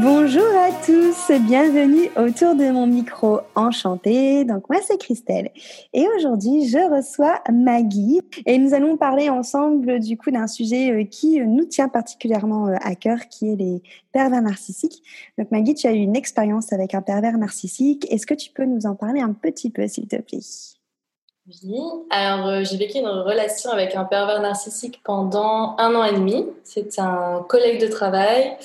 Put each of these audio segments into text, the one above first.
Bonjour à tous, bienvenue autour de mon micro enchanté. Donc moi c'est Christelle et aujourd'hui je reçois Maggie et nous allons parler ensemble du coup d'un sujet euh, qui nous tient particulièrement euh, à cœur qui est les pervers narcissiques. Donc Maggie, tu as eu une expérience avec un pervers narcissique. Est-ce que tu peux nous en parler un petit peu s'il te plaît? Oui, alors euh, j'ai vécu une relation avec un pervers narcissique pendant un an et demi. C'est un collègue de travail.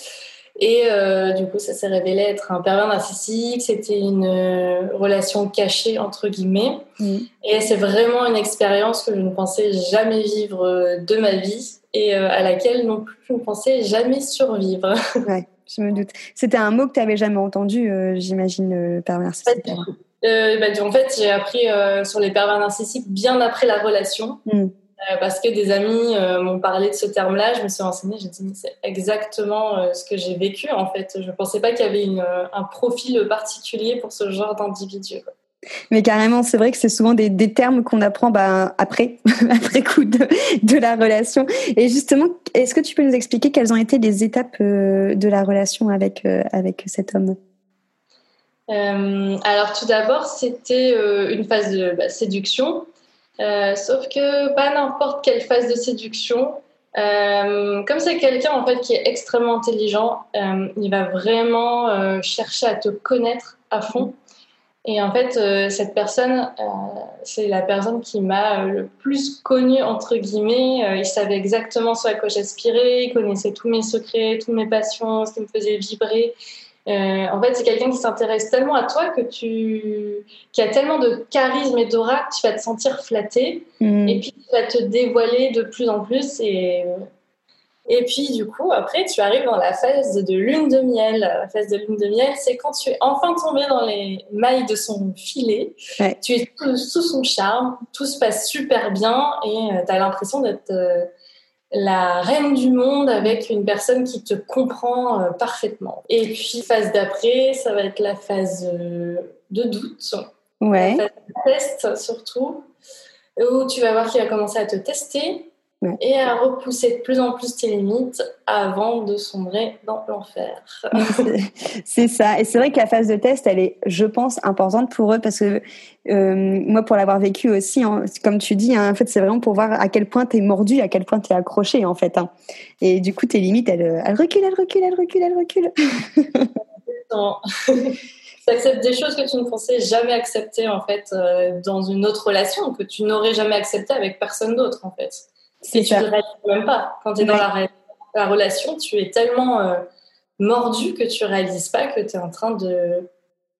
Et euh, du coup, ça s'est révélé être un pervers narcissique. C'était une euh, relation cachée, entre guillemets. Mm. Et c'est vraiment une expérience que je ne pensais jamais vivre euh, de ma vie et à laquelle non plus je ne pensais jamais survivre. Ouais, je me doute. C'était un mot que tu n'avais jamais entendu, j'imagine, pervers narcissique. Bah, en fait, j'ai appris sur les pervers narcissiques bien après la relation. Mm. Euh, parce que des amis euh, m'ont parlé de ce terme-là, je me suis renseignée, j'ai dit c'est exactement euh, ce que j'ai vécu en fait. Je ne pensais pas qu'il y avait un profil particulier pour ce genre d'individu. Mais carrément, c'est vrai que c'est souvent des, termes qu'on apprend bah, après, après coup de, de, la relation. Et justement, est-ce que tu peux nous expliquer quelles ont été les étapes de la relation avec, avec cet homme? Alors tout d'abord, c'était une phase de bah, séduction. Euh, sauf que pas n'importe quelle phase de séduction. Euh, comme c'est quelqu'un en fait qui est extrêmement intelligent, euh, il va vraiment chercher à te connaître à fond. Et en fait, cette personne, c'est la personne qui m'a le plus connue entre guillemets. il savait exactement ce à quoi j'aspirais, il connaissait tous mes secrets, toutes mes passions, ce qui me faisait vibrer. Euh, en fait, c'est quelqu'un qui s'intéresse tellement à toi que tu, qui a tellement de charisme et d'aura que tu vas te sentir flatté. Mm. Et puis, tu vas te dévoiler de plus en plus. Et, et puis, du coup, après, tu arrives dans la phase de lune de miel. La phase de lune de miel, c'est quand tu es enfin tombé dans les mailles de son filet. Tu es sous son charme. Tout se passe super bien et euh, tu as l'impression d'être. La reine du monde avec une personne qui te comprend euh, parfaitement. Et puis, phase d'après, ça va être la phase euh, de doute. Ouais. La phase de test, surtout, où tu vas voir qu'il va commencer à te tester et à repousser de plus en plus tes limites avant de sombrer dans l'enfer. c'est ça. Et c'est vrai que la phase de test, elle est, je pense, importante pour eux parce que euh, moi, pour l'avoir vécu aussi, hein, comme tu dis, hein, en fait, c'est vraiment pour voir à quel point tu es mordu, à quel point tu es accroché, en fait. Hein. Et du coup, tes limites, elles, elles reculent, elles reculent, elles reculent, elles reculent. tu acceptes des choses que tu ne pensais jamais accepter, en fait, euh, dans une autre relation, que tu n'aurais jamais accepté avec personne d'autre, en fait. Et tu ne réalises même pas. Quand tu es dans la, la, relation, tu es tellement euh, mordu que tu réalises pas que tu es en train de,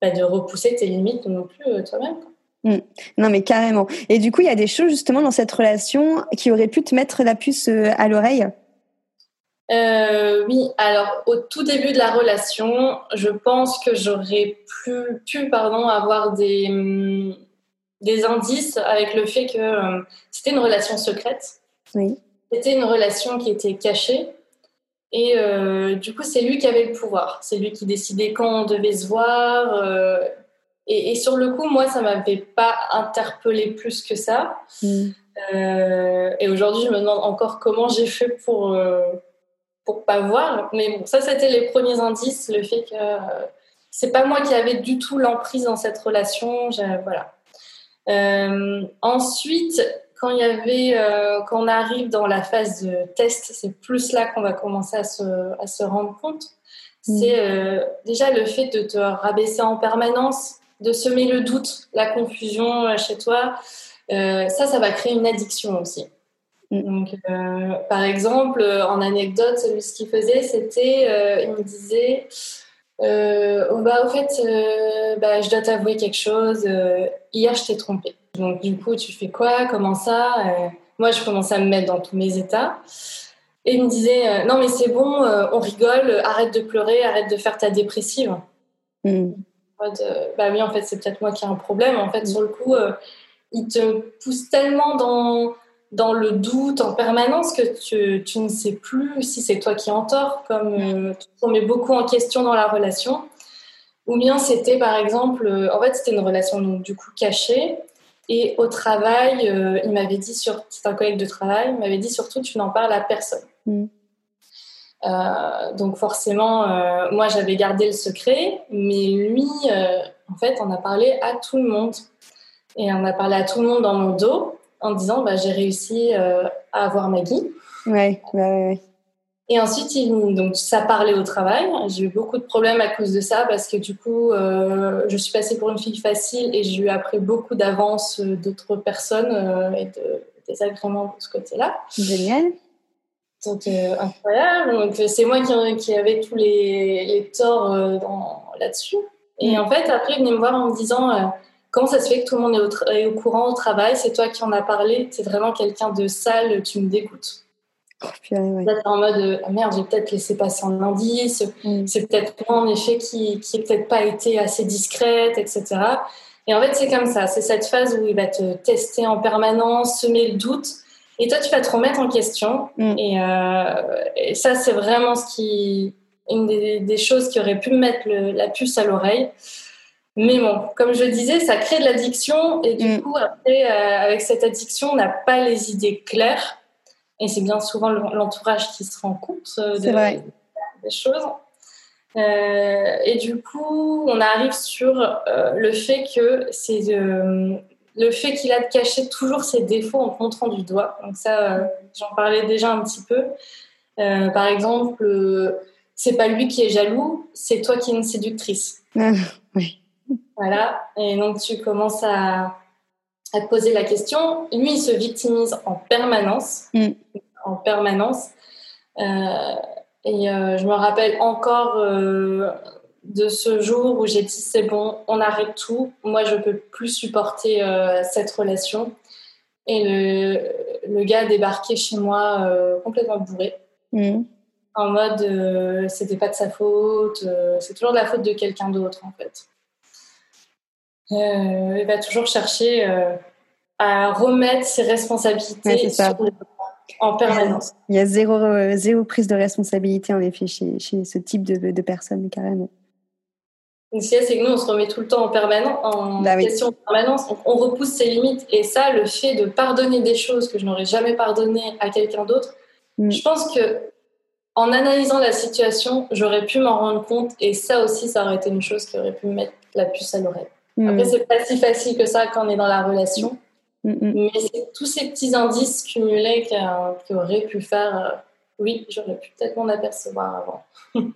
bah, de repousser tes limites non plus euh, toi-même. Mm. Non, mais carrément. Et du coup, il y a des choses justement dans cette relation qui auraient pu te mettre la puce euh, à l'oreille? Oui, alors au tout début de la relation, je pense que j'aurais pu, pu pardon, avoir des, mm, des indices avec le fait que c'était une relation secrète. C'était une relation qui était cachée. Et euh, du coup, c'est lui qui avait le pouvoir. C'est lui qui décidait quand on devait se voir. Euh, et, sur le coup, moi, ça m'avait pas interpellé plus que ça. Mm. Euh, et aujourd'hui, je me demande encore comment j'ai fait pour pour pas voir. Mais bon, ça, c'était les premiers indices, le fait que c'est pas moi qui avais du tout l'emprise dans cette relation. Voilà. ensuite, quand il y avait, euh, quand on arrive dans la phase de test, c'est plus là qu'on va commencer à se, à se rendre compte. Mm. C'est euh, déjà le fait de te rabaisser en permanence, de semer le doute, la confusion euh, chez toi. ça, ça va créer une addiction aussi. Mm. Donc, par exemple, en anecdote, lui, ce qu'il faisait, c'était, il me disait, oh, bah, au fait, bah, je dois t'avouer quelque chose. hier, je t'ai trompé. Donc, du coup, tu fais quoi? Comment ça? Euh, Moi, je commençais à me mettre dans tous mes états. Et il me disait euh, Non, mais c'est bon, euh, on rigole, arrête de pleurer, arrête de faire ta dépressive. Hmm. bah oui, en fait, c'est peut-être moi qui ai un problème. En fait, sur le coup, il te pousse tellement dans, dans le doute en permanence que tu, tu ne sais plus si c'est toi qui en tort, comme euh, on met beaucoup en question dans la relation. Ou bien c'était par exemple, en fait c'était une relation donc, du coup cachée. Et au travail, euh, il m'avait dit, sur, c'est un collègue de travail, il m'avait dit surtout tu n'en parles à personne. Mm. donc forcément, moi j'avais gardé le secret, mais lui, en fait, on a parlé à tout le monde. Et on a parlé à tout le monde dans mon dos en disant bah, j'ai réussi euh, à avoir Maggie. Ouais, ouais, ouais. Et ensuite, il, donc, ça parlait au travail. J'ai eu beaucoup de problèmes à cause de ça parce que du coup, euh, je suis passée pour une fille facile et j'ai eu après beaucoup d'avance d'autres personnes euh, et de désagréments de ce côté-là. Génial. Donc, incroyable. Donc, c'est moi qui, qui, avais tous les, les torts là-dessus. Et mm. en fait, après, il venait me voir en me disant Comment ça se fait que tout le monde est au, courant au travail? C'est toi qui en as parlé. C'est vraiment quelqu'un de sale. Tu me dégoûtes. Oh, Là, en mode ah merde, j'ai peut-être laissé passer un indice. Mm. C'est peut-être moi, en effet, qui n'ai peut-être pas été assez discrète, etc. Et en fait, c'est comme ça. C'est cette phase où il va te tester en permanence, semer le doute. Et toi, tu vas te remettre en question. Mm. Euh, et, ça, c'est vraiment ce qui, une des, choses qui aurait pu me mettre la puce à l'oreille. Mais bon, comme je disais, ça crée de l'addiction et du mm. coup, après, euh, avec cette addiction, on n'a pas les idées claires. Et c'est bien souvent l'entourage qui se rend compte euh, de, des choses. Euh, et du coup, on arrive sur le fait que c'est le fait qu'il a de cacher toujours ses défauts en montrant du doigt. Donc ça, j'en parlais déjà un petit peu. par exemple, c'est pas lui qui est jaloux, c'est toi qui es une séductrice. oui. Voilà. Et donc, tu commences à, te poser la question. Lui, il se victimise en permanence. Mm. En permanence. Euh, et euh, je me rappelle encore euh, de ce jour où j'ai dit c'est bon, on arrête tout. Moi, je peux plus supporter cette relation. Et le, le, gars a débarqué chez moi complètement bourré. Mm. En mode, c'était pas de sa faute, c'est toujours de la faute de quelqu'un d'autre en fait. Euh, il va toujours chercher euh, à remettre ses responsabilités en permanence. Il y a zéro, euh, zéro prise de responsabilité en effet chez, chez ce type de, de personnes carrément. Ce c'est que nous, on se remet tout le temps en, permanence, en bah question en permanence. On, repousse ses limites. Et ça, le fait de pardonner des choses que je n'aurais jamais pardonné à quelqu'un d'autre, mm. je pense que en analysant la situation, j'aurais pu m'en rendre compte. Et ça aussi, ça aurait été une chose qui aurait pu me mettre la puce à l'oreille. Après, mm. c'est pas si facile que ça quand on est dans la relation. Mm, mm. Mais c'est tous ces petits indices cumulés qui, auraient pu faire euh, oui, j'aurais pu peut-être m'en apercevoir avant.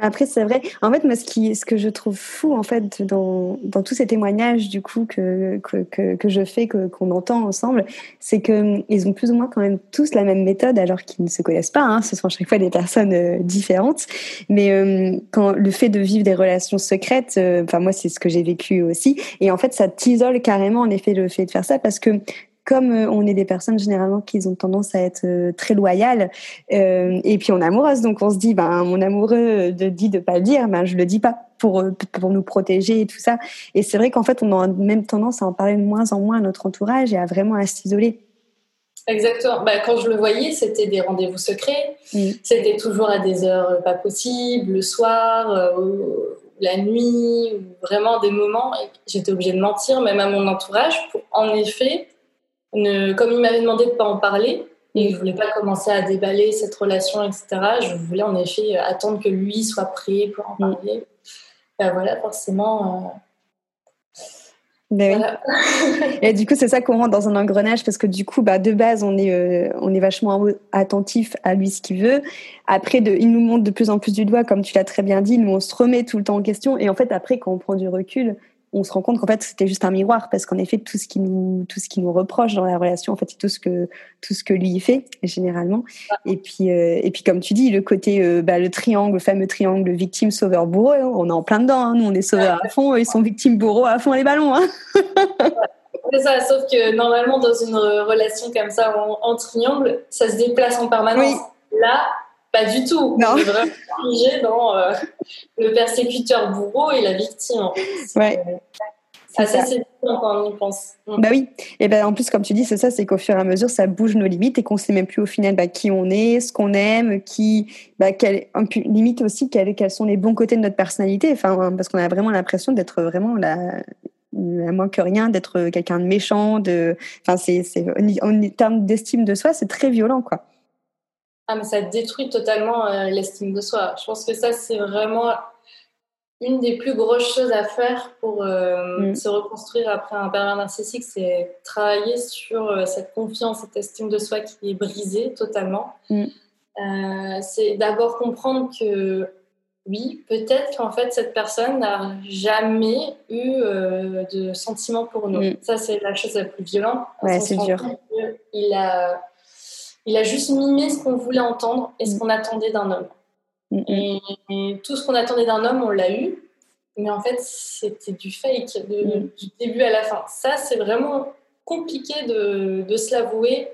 Après, c'est vrai. En fait, moi, ce, que je trouve fou, en fait, dans, dans tous ces témoignages, du coup, que, que, que, je fais, qu'on entend ensemble, c'est qu'ils hum, ont plus ou moins quand même tous la même méthode, alors qu'ils ne se connaissent pas. Hein, ce sont à chaque fois des personnes euh, différentes. Mais euh, quand le fait de vivre des relations secrètes, euh, enfin, moi, c'est ce que j'ai vécu aussi. Et en fait, ça t'isole carrément, en effet, le fait de faire ça, parce que comme euh, on est des personnes généralement qui ont tendance à être euh, très loyales euh, et puis on est amoureuse donc on se dit ben mon amoureux de dit de pas le dire ben je le dis pas pour pour nous protéger et tout ça et c'est vrai qu'en fait on a même tendance à en parler de moins en moins à notre entourage et à vraiment à s'isoler Exactement. Ben, quand je le voyais, c'était des rendez-vous secrets. Mm. C'était toujours à des heures pas possibles, le soir, la nuit, vraiment des moments. J'étais obligée de mentir, même à mon entourage, pour en effet comme il m'avait demandé de ne pas en parler, et je voulais pas commencer à déballer cette relation, etc. Je voulais en effet attendre que lui soit prêt pour en mm. parler. Ben voilà, forcément. Euh, ben et du coup, c'est ça qu'on rentre dans un engrenage parce que du coup, bah, de base, on est, euh, on est vachement attentif à lui ce qu'il veut. Après, de, il nous montre de plus en plus du doigt, comme tu l'as très bien dit. Nous, on se remet tout le temps en question. Et en fait, après, quand on prend du recul, on se rend compte qu'en fait c'était juste un miroir parce qu'en effet tout ce qui nous tout ce qui nous reproche dans la relation en fait c'est tout ce que tout ce que lui fait généralement. Et puis euh, et puis comme tu dis le côté euh, bah, le triangle le fameux triangle victime sauveur bourreau hein, on est en plein dedans hein. nous on est sauveurs à fond ils sont victimes bourreaux à fond les ballons hein. c'est ça sauf que normalement dans une relation comme ça en, triangle ça se déplace en permanence. Là pas du tout. Non. On est vraiment figé dans euh, le persécuteur bourreau et la victime. Ouais. C'est assez séduisant quand on y pense. Mm. Bah oui. Et ben en plus, comme tu dis, c'est ça, c'est qu'au fur et à mesure, ça bouge nos limites et qu'on sait même plus au final bah, qui on est, ce qu'on aime, qui, bah, quel, un peu- limite aussi quels, quels sont les bons côtés de notre personnalité. Enfin, parce qu'on a vraiment l'impression d'être vraiment la, à moins que rien, d'être quelqu'un de méchant. De, enfin, c'est, en termes d'estime de soi, c'est très violent, quoi. Ah, mais ça détruit totalement euh, l'estime de soi. Je pense que ça, c'est vraiment une des plus grosses choses à faire pour euh, Mm. se reconstruire après un pervers narcissique, c'est travailler sur euh, cette confiance, cette estime de soi qui est brisée totalement. Mm. C'est d'abord comprendre que oui, peut-être qu'en fait cette personne n'a jamais eu de sentiments pour nous. Mm. Ça, c'est la chose la plus violente. Ouais, c'est dur. Il a, il a juste mimé ce qu'on voulait entendre et ce Mm. qu'on attendait d'un homme. Mm, mm. Et, tout ce qu'on attendait d'un homme, on l'a eu. Mais en fait, c'était du fake, de- Mm. du début à la fin. Ça, c'est vraiment compliqué de, de se l'avouer.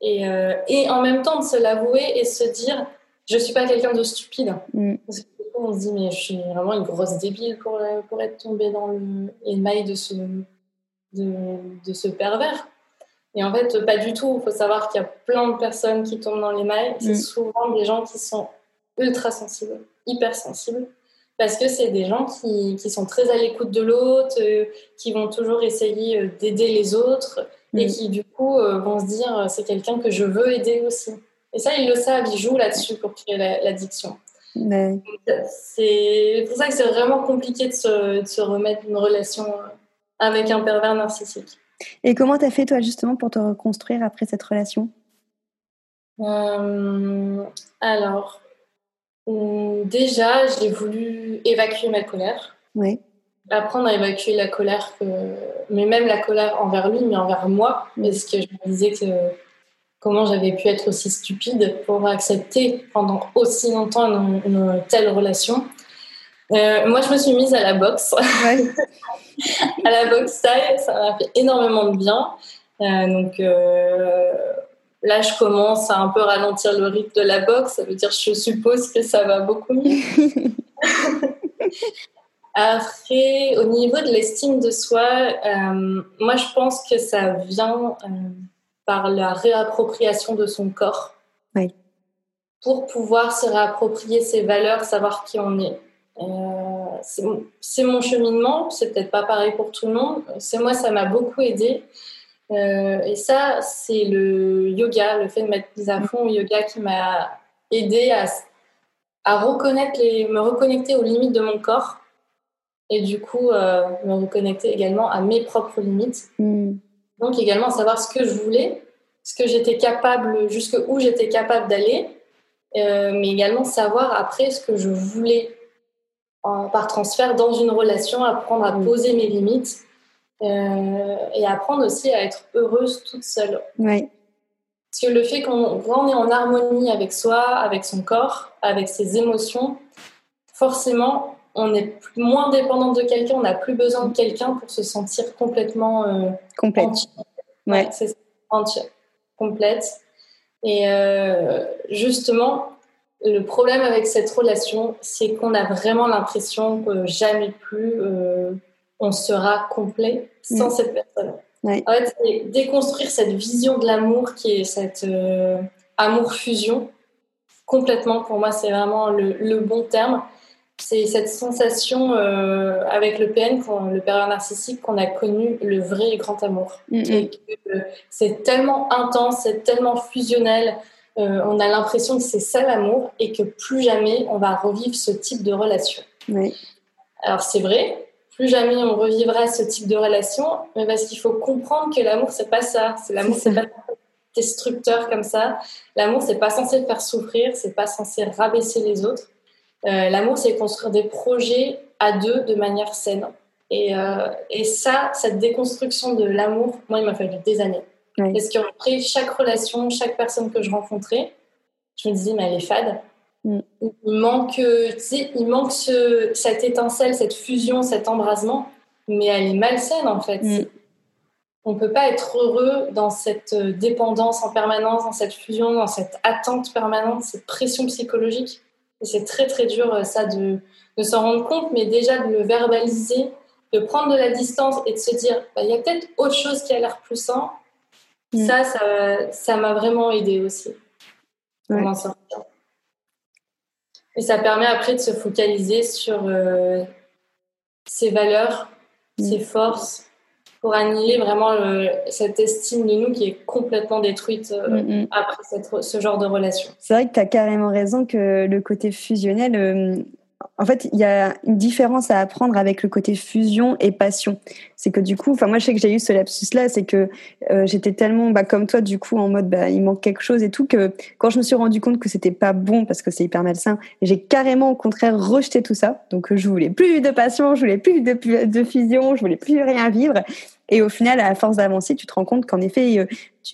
Et, euh, et en même temps, de se l'avouer et se dire, je ne suis pas quelqu'un de stupide. Mm. Parce que du coup, on se dit, mais je suis vraiment une grosse débile pour, pour être tombée dans le émail de ce, de, de ce pervers. Et en fait, pas du tout. Il faut savoir qu'il y a plein de personnes qui tombent dans l'émail. C'est Mm. souvent des gens qui sont ultra sensibles, hyper sensibles. Parce que c'est des gens qui, qui sont très à l'écoute de l'autre, euh, qui vont toujours essayer euh, d'aider les autres et Mm. qui, du coup, euh, vont se dire c'est quelqu'un que je veux aider aussi. Et ça, ils le savent, ils jouent là-dessus pour créer la- l'addiction. C'est pour ça que c'est vraiment compliqué de se, de se remettre d'une relation avec un pervers narcissique. Et comment t'as fait toi justement pour te reconstruire après cette relation? Euh, alors, hum, déjà, j'ai voulu évacuer ma colère, Ouais. apprendre à évacuer la colère, que, mais même la colère envers lui, mais envers moi, parce que je me disais que comment j'avais pu être aussi stupide pour accepter pendant aussi longtemps une, une telle relation. Euh, moi, je me suis mise à la boxe. Ouais. à la boxe taille, ça m'a fait énormément de bien. Euh, donc euh, là, je commence à un peu ralentir le rythme de la boxe. Ça veut dire, je suppose que ça va beaucoup mieux. Après, au niveau de l'estime de soi, moi, je pense que ça vient par la réappropriation de son corps. Oui. Pour pouvoir se réapproprier ses valeurs, savoir qui on est. Euh, c'est mon- cheminement, c'est peut-être pas pareil pour tout le monde. C'est moi, ça m'a beaucoup aidé. Euh, et ça, c'est le yoga, le fait de mettre mise à fond au yoga qui m'a aidé à, à reconnaître les, me reconnecter aux limites de mon corps et du coup euh, me reconnecter également à mes propres limites. Mm. Donc également savoir ce que je voulais, ce que j'étais capable, jusque où j'étais capable d'aller, euh, mais également savoir après ce que je voulais en- par transfert dans une relation, apprendre à Mm. poser mes limites euh, et apprendre aussi à être heureuse toute seule. Parce que le fait qu'on on est en harmonie avec soi, avec son corps, avec ses émotions, forcément, on est plus- moins dépendant de quelqu'un, on n'a plus besoin de quelqu'un pour se sentir complètement euh, Complète. Ouais. Ouais, c'est complète. Et euh, justement, le problème avec cette relation, c'est qu'on a vraiment l'impression que jamais plus euh, on sera complet sans Mm. cette personne. En fait, c'est déconstruire cette vision de l'amour qui est cette euh, amour fusion. Complètement, pour moi, c'est vraiment le, le bon terme. C'est cette sensation euh, avec le PN, le pervers narcissique, qu'on a connu le vrai et grand amour. Et que c'est tellement intense, c'est tellement fusionnel. Euh, on a l'impression que c'est ça l'amour et que plus jamais on va revivre ce type de relation. Ouais. Alors c'est vrai, plus jamais on revivra ce type de relation, mais parce qu'il faut comprendre que l'amour c'est pas ça. C'est l'amour, C'est pas destructeur comme ça. L'amour c'est pas censé faire souffrir, c'est pas censé rabaisser les autres. Euh, l'amour c'est construire des projets à deux de manière saine. Et, euh, et ça, cette déconstruction de l'amour, moi il m'a fallu des années. Ouais. Parce qu'après chaque relation, chaque personne que je rencontrais, je me disais mais elle est fade. Mm. Il manque, tu sais, il manque ce, cette étincelle, cette fusion, cet embrasement, mais elle est malsaine en fait. Mm. on ne peut pas être heureux dans cette dépendance en permanence, dans cette fusion, dans cette attente permanente, cette pression psychologique. Et c'est très très dur euh, ça de, de s'en rendre compte, mais déjà de le verbaliser, de prendre de la distance et de se dire, bah, il y a peut-être autre chose qui a l'air plus sain. Mm. Ça, ça m'a vraiment aidé aussi pour m'en sortir. Et ça permet après de se focaliser sur euh, ses valeurs, mm. ses forces, pour annihiler vraiment cette estime de nous qui est complètement détruite euh, mm. après ce genre de relation. C'est vrai que tu as carrément raison que le côté fusionnel, euh, en fait, il y a une différence à apprendre avec le côté fusion et passion. C'est que du coup, enfin moi je sais que j'ai eu ce lapsus-là, c'est que euh, j'étais tellement, bah, comme toi, du coup, en mode, bah, il manque quelque chose et tout, que quand je me suis rendu compte que c'était pas bon parce que c'est hyper malsain, j'ai carrément au contraire rejeté tout ça. Donc je voulais plus de passion, je voulais plus de, fusion, je voulais plus rien vivre. Et au final, à force d'avancer, tu te rends compte qu'en effet, euh,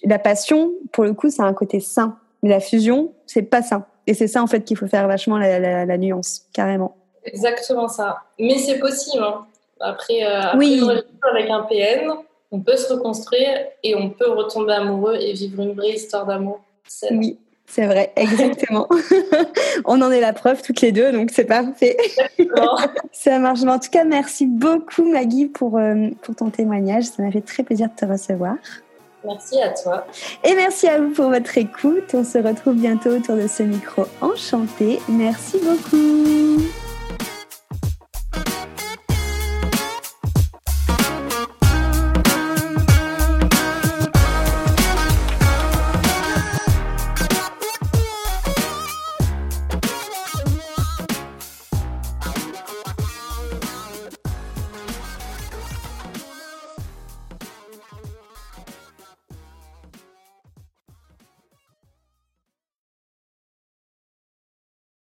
la passion, pour le coup, c'est un côté sain. Mais la fusion, c'est pas sain. Et c'est ça, en fait, qu'il faut faire vachement la, nuance, carrément. Exactement ça. Mais c'est possible. Hein. Après, euh, oui. avec un PN, on peut se reconstruire et on peut retomber amoureux et vivre une vraie histoire d'amour. Oui, c'est vrai, exactement. on en est la preuve toutes les deux, donc c'est parfait. ça marche. en tout cas, merci beaucoup Maggie pour, euh, pour ton témoignage. Ça m'a fait très plaisir de te recevoir. Merci à toi. Et merci à vous pour votre écoute. On se retrouve bientôt autour de ce micro enchanté. Merci beaucoup.